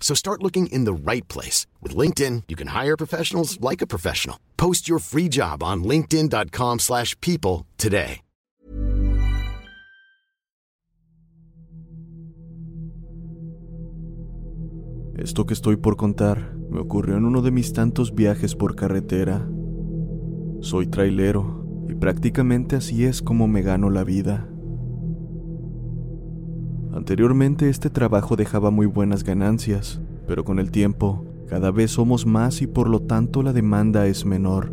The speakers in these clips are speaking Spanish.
So start looking in the right place. With LinkedIn, you can hire professionals like a professional. Post your free job on linkedin.com slash people today. Esto que estoy por contar me ocurrió en uno de mis tantos viajes por carretera. Soy trailero y prácticamente así es como me gano la vida. Anteriormente este trabajo dejaba muy buenas ganancias, pero con el tiempo cada vez somos más y por lo tanto la demanda es menor.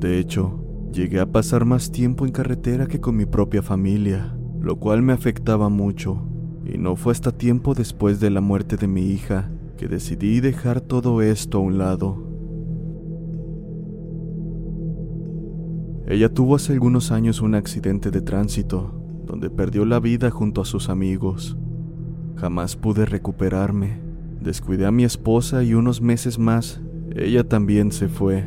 De hecho, llegué a pasar más tiempo en carretera que con mi propia familia, lo cual me afectaba mucho, y no fue hasta tiempo después de la muerte de mi hija que decidí dejar todo esto a un lado. Ella tuvo hace algunos años un accidente de tránsito, donde perdió la vida junto a sus amigos. Jamás pude recuperarme. Descuidé a mi esposa y unos meses más, ella también se fue.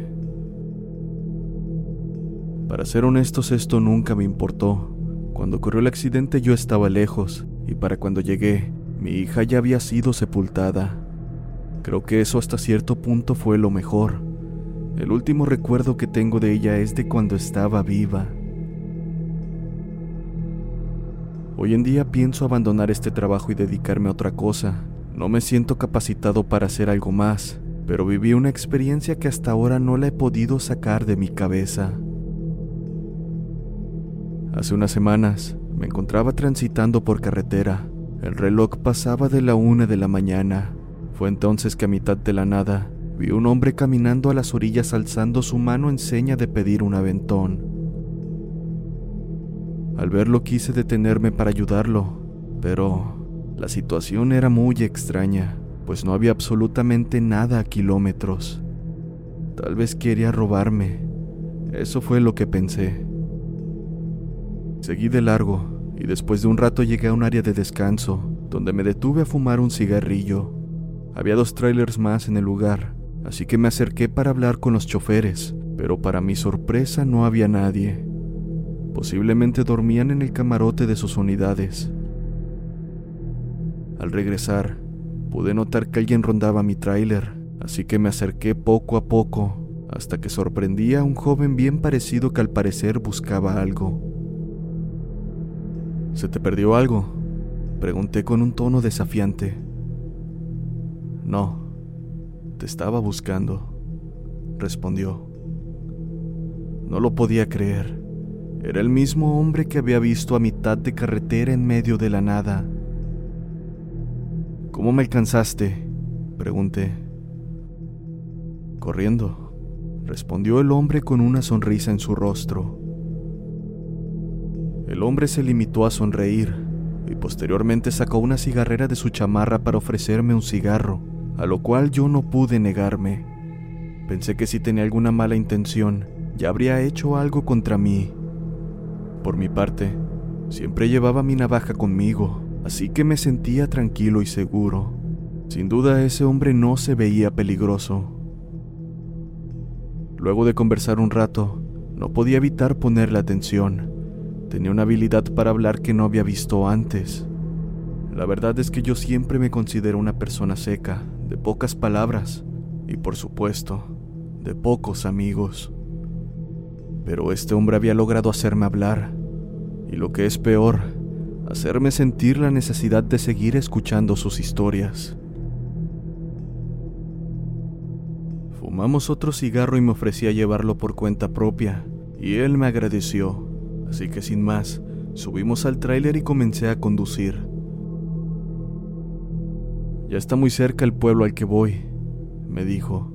Para ser honestos, esto nunca me importó. Cuando ocurrió el accidente yo estaba lejos, y para cuando llegué, mi hija ya había sido sepultada. Creo que eso hasta cierto punto fue lo mejor. El último recuerdo que tengo de ella es de cuando estaba viva. Hoy en día pienso abandonar este trabajo y dedicarme a otra cosa. No me siento capacitado para hacer algo más, pero viví una experiencia que hasta ahora no la he podido sacar de mi cabeza. Hace unas semanas me encontraba transitando por carretera. El reloj pasaba de la una de la mañana. Fue entonces que a mitad de la nada vi un hombre caminando a las orillas alzando su mano en seña de pedir un aventón. Al verlo quise detenerme para ayudarlo, pero la situación era muy extraña, pues no había absolutamente nada a kilómetros. Tal vez quería robarme. Eso fue lo que pensé. Seguí de largo y después de un rato llegué a un área de descanso, donde me detuve a fumar un cigarrillo. Había dos trailers más en el lugar, así que me acerqué para hablar con los choferes, pero para mi sorpresa no había nadie. Posiblemente dormían en el camarote de sus unidades. Al regresar, pude notar que alguien rondaba mi tráiler, así que me acerqué poco a poco hasta que sorprendí a un joven bien parecido que al parecer buscaba algo. ¿Se te perdió algo? Pregunté con un tono desafiante. No, te estaba buscando, respondió. No lo podía creer. Era el mismo hombre que había visto a mitad de carretera en medio de la nada. ¿Cómo me alcanzaste? pregunté. Corriendo, respondió el hombre con una sonrisa en su rostro. El hombre se limitó a sonreír y posteriormente sacó una cigarrera de su chamarra para ofrecerme un cigarro, a lo cual yo no pude negarme. Pensé que si tenía alguna mala intención, ya habría hecho algo contra mí. Por mi parte, siempre llevaba mi navaja conmigo, así que me sentía tranquilo y seguro. Sin duda ese hombre no se veía peligroso. Luego de conversar un rato, no podía evitar ponerle atención. Tenía una habilidad para hablar que no había visto antes. La verdad es que yo siempre me considero una persona seca, de pocas palabras y por supuesto, de pocos amigos. Pero este hombre había logrado hacerme hablar y lo que es peor, hacerme sentir la necesidad de seguir escuchando sus historias. Fumamos otro cigarro y me ofrecí a llevarlo por cuenta propia, y él me agradeció, así que sin más, subimos al tráiler y comencé a conducir. Ya está muy cerca el pueblo al que voy, me dijo.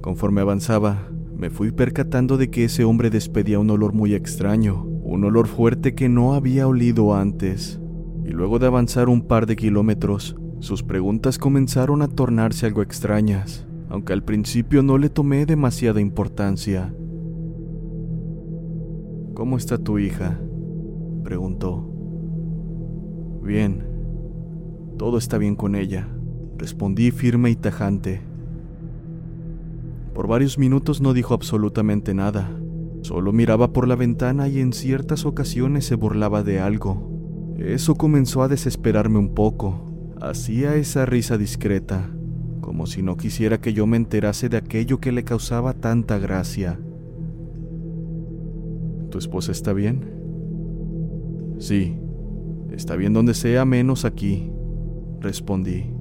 Conforme avanzaba, me fui percatando de que ese hombre despedía un olor muy extraño, un olor fuerte que no había olido antes. Y luego de avanzar un par de kilómetros, sus preguntas comenzaron a tornarse algo extrañas, aunque al principio no le tomé demasiada importancia. ¿Cómo está tu hija? preguntó. Bien, todo está bien con ella, respondí firme y tajante. Por varios minutos no dijo absolutamente nada, solo miraba por la ventana y en ciertas ocasiones se burlaba de algo. Eso comenzó a desesperarme un poco, Hacía esa risa discreta, como si no quisiera que yo me enterase de aquello que le causaba tanta gracia. ¿Tu esposa está bien? Sí, está bien donde sea menos aquí, respondí.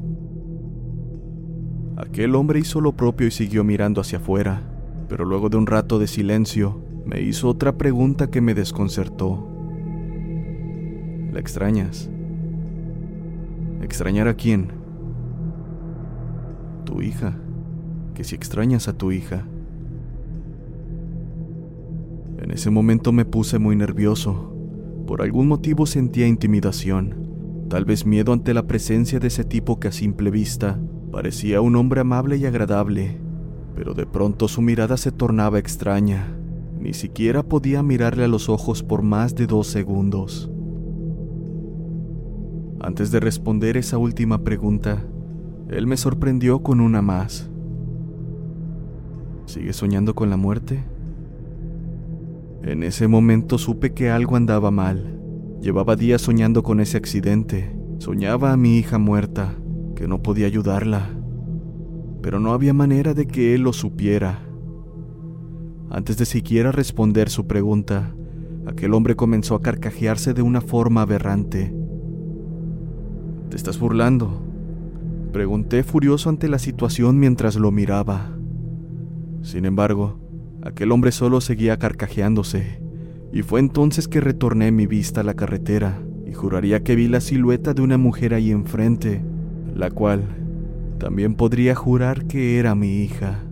Aquel hombre hizo lo propio y siguió mirando hacia afuera, pero luego de un rato de silencio, me hizo otra pregunta que me desconcertó. ¿La extrañas? ¿Extrañar a quién? Tu hija. Que si extrañas a tu hija. En ese momento me puse muy nervioso. Por algún motivo sentía intimidación, tal vez miedo ante la presencia de ese tipo que a simple vista parecía un hombre amable y agradable, pero de pronto su mirada se tornaba extraña. Ni siquiera podía mirarle a los ojos por más de dos segundos. Antes de responder esa última pregunta, él me sorprendió con una más. ¿Sigues soñando con la muerte? En ese momento supe que algo andaba mal. Llevaba días soñando con ese accidente. Soñaba a mi hija muerta, que no podía ayudarla. Pero no había manera de que él lo supiera. Antes de siquiera responder su pregunta, aquel hombre comenzó a carcajearse de una forma aberrante ¿Te estás burlando? Pregunté furioso ante la situación mientras lo miraba. Sin embargo, aquel hombre solo seguía carcajeándose, y fue entonces que retorné mi vista a la carretera y juraría que vi la silueta de una mujer ahí enfrente, la cual también podría jurar que era mi hija.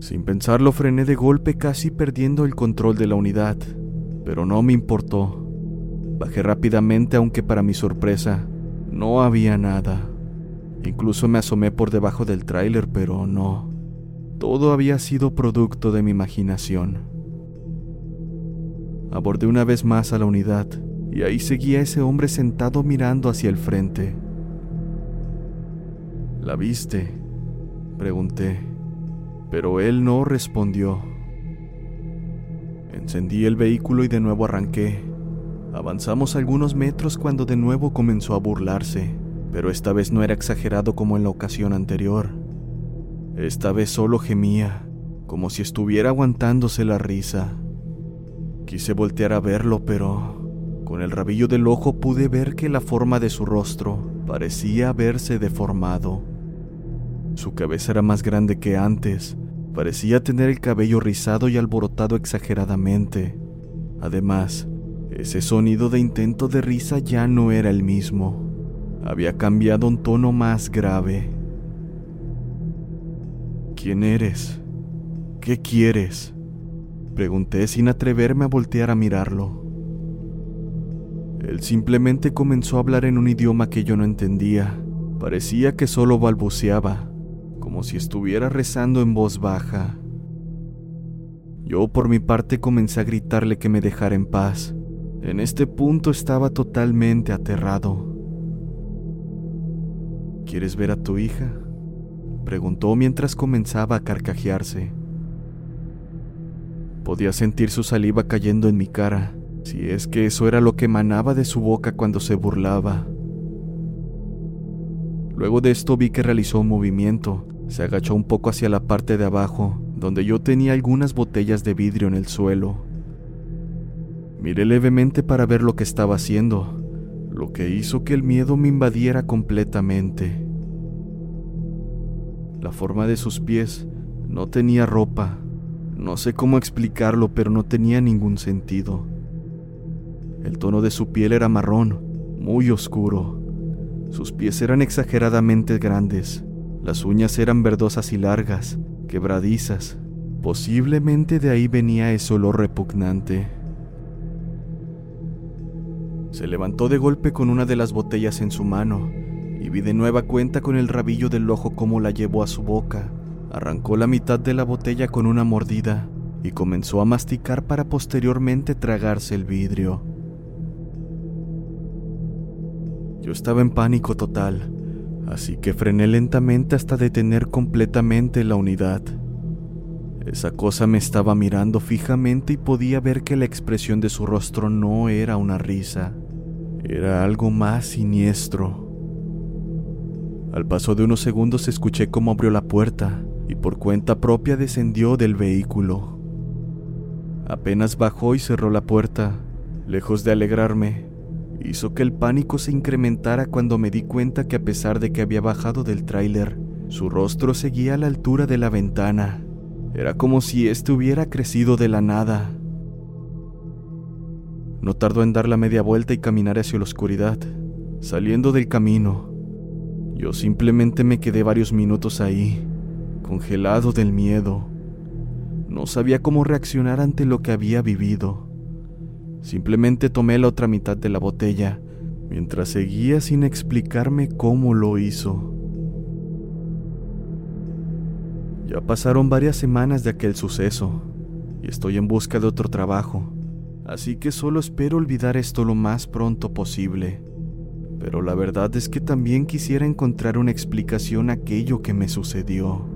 Sin pensarlo frené de golpe casi perdiendo el control de la unidad, pero no me importó. Bajé rápidamente aunque para mi sorpresa no había nada. Incluso me asomé por debajo del tráiler, pero no. Todo había sido producto de mi imaginación. Abordé una vez más a la unidad y ahí seguía ese hombre sentado mirando hacia el frente. ¿La viste? Pregunté, pero él no respondió. Encendí el vehículo y de nuevo arranqué. Avanzamos algunos metros cuando de nuevo comenzó a burlarse, pero esta vez no era exagerado como en la ocasión anterior. Esta vez solo gemía, como si estuviera aguantándose la risa. Quise voltear a verlo, pero con el rabillo del ojo pude ver que la forma de su rostro parecía haberse deformado. Su cabeza era más grande que antes, parecía tener el cabello rizado y alborotado exageradamente. Además, ese sonido de intento de risa ya no era el mismo. había cambiado un tono más grave. ¿Quién eres? ¿Qué quieres? Pregunté sin atreverme a voltear a mirarlo. Él simplemente comenzó a hablar en un idioma que yo no entendía. Parecía que solo balbuceaba, como si estuviera rezando en voz baja. Yo por mi parte comencé a gritarle que me dejara en paz. En este punto estaba totalmente aterrado. ¿Quieres ver a tu hija? Preguntó mientras comenzaba a carcajearse. Podía sentir su saliva cayendo en mi cara, si es que eso era lo que emanaba de su boca cuando se burlaba. Luego de esto vi que realizó un movimiento, se agachó un poco hacia la parte de abajo, donde yo tenía algunas botellas de vidrio en el suelo. Miré levemente para ver lo que estaba haciendo, lo que hizo que el miedo me invadiera completamente. La forma de sus pies no tenía ropa. No sé cómo explicarlo, pero no tenía ningún sentido. El tono de su piel era marrón, muy oscuro. Sus pies eran exageradamente grandes. Las uñas eran verdosas y largas, quebradizas. Posiblemente de ahí venía ese olor repugnante. Se levantó de golpe con una de las botellas en su mano y vi de nueva cuenta con el rabillo del ojo cómo la llevó a su boca. Arrancó la mitad de la botella con una mordida y comenzó a masticar para posteriormente tragarse el vidrio. Yo estaba en pánico total, así que frené lentamente hasta detener completamente la unidad. Esa cosa me estaba mirando fijamente y podía ver que la expresión de su rostro no era una risa, era algo más siniestro. Al paso de unos segundos escuché cómo abrió la puerta y por cuenta propia descendió del vehículo. Apenas bajó y cerró la puerta, lejos de alegrarme, hizo que el pánico se incrementara cuando me di cuenta que a pesar de que había bajado del tráiler, su rostro seguía a la altura de la ventana. Era como si éste hubiera crecido de la nada. No tardó en dar la media vuelta y caminar hacia la oscuridad, saliendo del camino. Yo simplemente me quedé varios minutos ahí, congelado del miedo. No sabía cómo reaccionar ante lo que había vivido. Simplemente tomé la otra mitad de la botella, mientras seguía sin explicarme cómo lo hizo. Ya pasaron varias semanas de aquel suceso y estoy en busca de otro trabajo, así que solo espero olvidar esto lo más pronto posible. Pero la verdad es que también quisiera encontrar una explicación a aquello que me sucedió.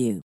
you.